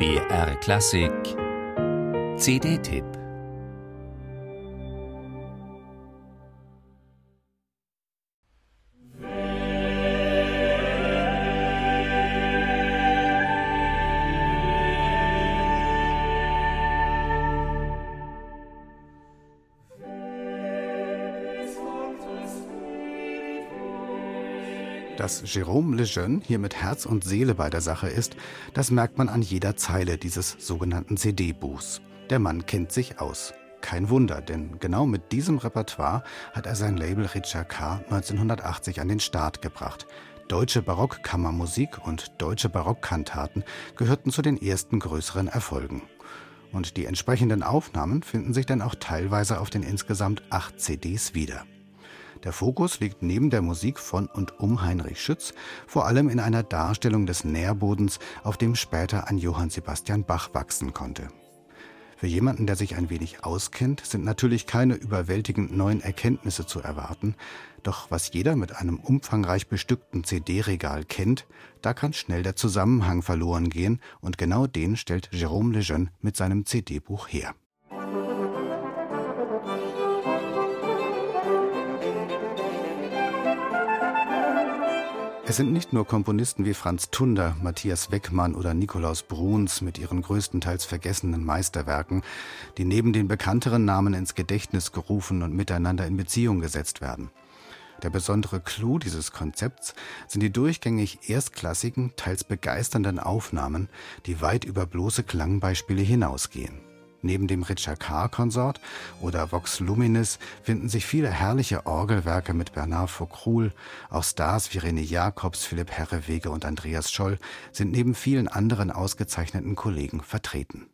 BR Klassik. CD-Tipp Dass Jérôme Lejeune hier mit Herz und Seele bei der Sache ist, das merkt man an jeder Zeile dieses sogenannten CD-Buchs. Der Mann kennt sich aus. Kein Wunder, denn genau mit diesem Repertoire hat er sein Label Richard K. 1980 an den Start gebracht. Deutsche Barockkammermusik und deutsche Barockkantaten gehörten zu den ersten größeren Erfolgen. Und die entsprechenden Aufnahmen finden sich dann auch teilweise auf den insgesamt acht CDs wieder. Der Fokus liegt neben der Musik von und um Heinrich Schütz vor allem in einer Darstellung des Nährbodens, auf dem später ein Johann Sebastian Bach wachsen konnte. Für jemanden, der sich ein wenig auskennt, sind natürlich keine überwältigend neuen Erkenntnisse zu erwarten. Doch was jeder mit einem umfangreich bestückten CD-Regal kennt, da kann schnell der Zusammenhang verloren gehen und genau den stellt Jérôme Lejeune mit seinem CD-Buch her. Es sind nicht nur Komponisten wie Franz Tunder, Matthias Weckmann oder Nikolaus Bruns mit ihren größtenteils vergessenen Meisterwerken, die neben den bekannteren Namen ins Gedächtnis gerufen und miteinander in Beziehung gesetzt werden. Der besondere Clou dieses Konzepts sind die durchgängig erstklassigen, teils begeisternden Aufnahmen, die weit über bloße Klangbeispiele hinausgehen. Neben dem Richard Carr-Konsort oder Vox Luminis finden sich viele herrliche Orgelwerke mit Bernard Faucroul. Auch Stars wie René Jacobs, Philipp Herrewege und Andreas Scholl sind neben vielen anderen ausgezeichneten Kollegen vertreten.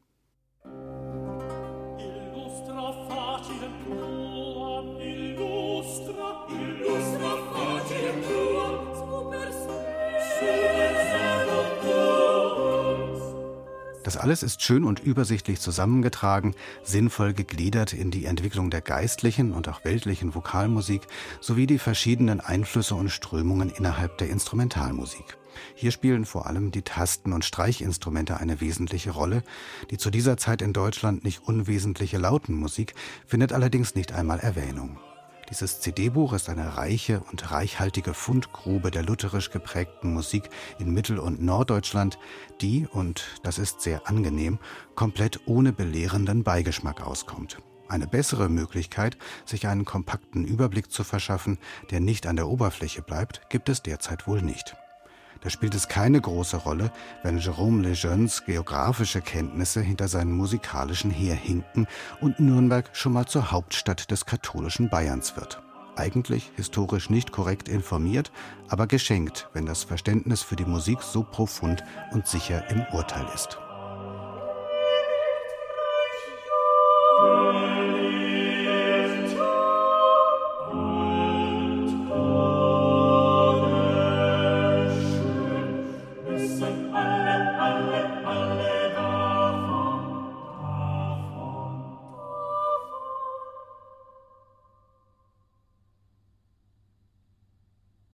Das alles ist schön und übersichtlich zusammengetragen, sinnvoll gegliedert in die Entwicklung der geistlichen und auch weltlichen Vokalmusik sowie die verschiedenen Einflüsse und Strömungen innerhalb der Instrumentalmusik. Hier spielen vor allem die Tasten- und Streichinstrumente eine wesentliche Rolle. Die zu dieser Zeit in Deutschland nicht unwesentliche Lautenmusik findet allerdings nicht einmal Erwähnung. Dieses CD-Buch ist eine reiche und reichhaltige Fundgrube der lutherisch geprägten Musik in Mittel- und Norddeutschland, die, und das ist sehr angenehm, komplett ohne belehrenden Beigeschmack auskommt. Eine bessere Möglichkeit, sich einen kompakten Überblick zu verschaffen, der nicht an der Oberfläche bleibt, gibt es derzeit wohl nicht. Da spielt es keine große Rolle, wenn Jérôme Lejeunes geografische Kenntnisse hinter seinen musikalischen herhinken und Nürnberg schon mal zur Hauptstadt des katholischen Bayerns wird. Eigentlich historisch nicht korrekt informiert, aber geschenkt, wenn das Verständnis für die Musik so profund und sicher im Urteil ist.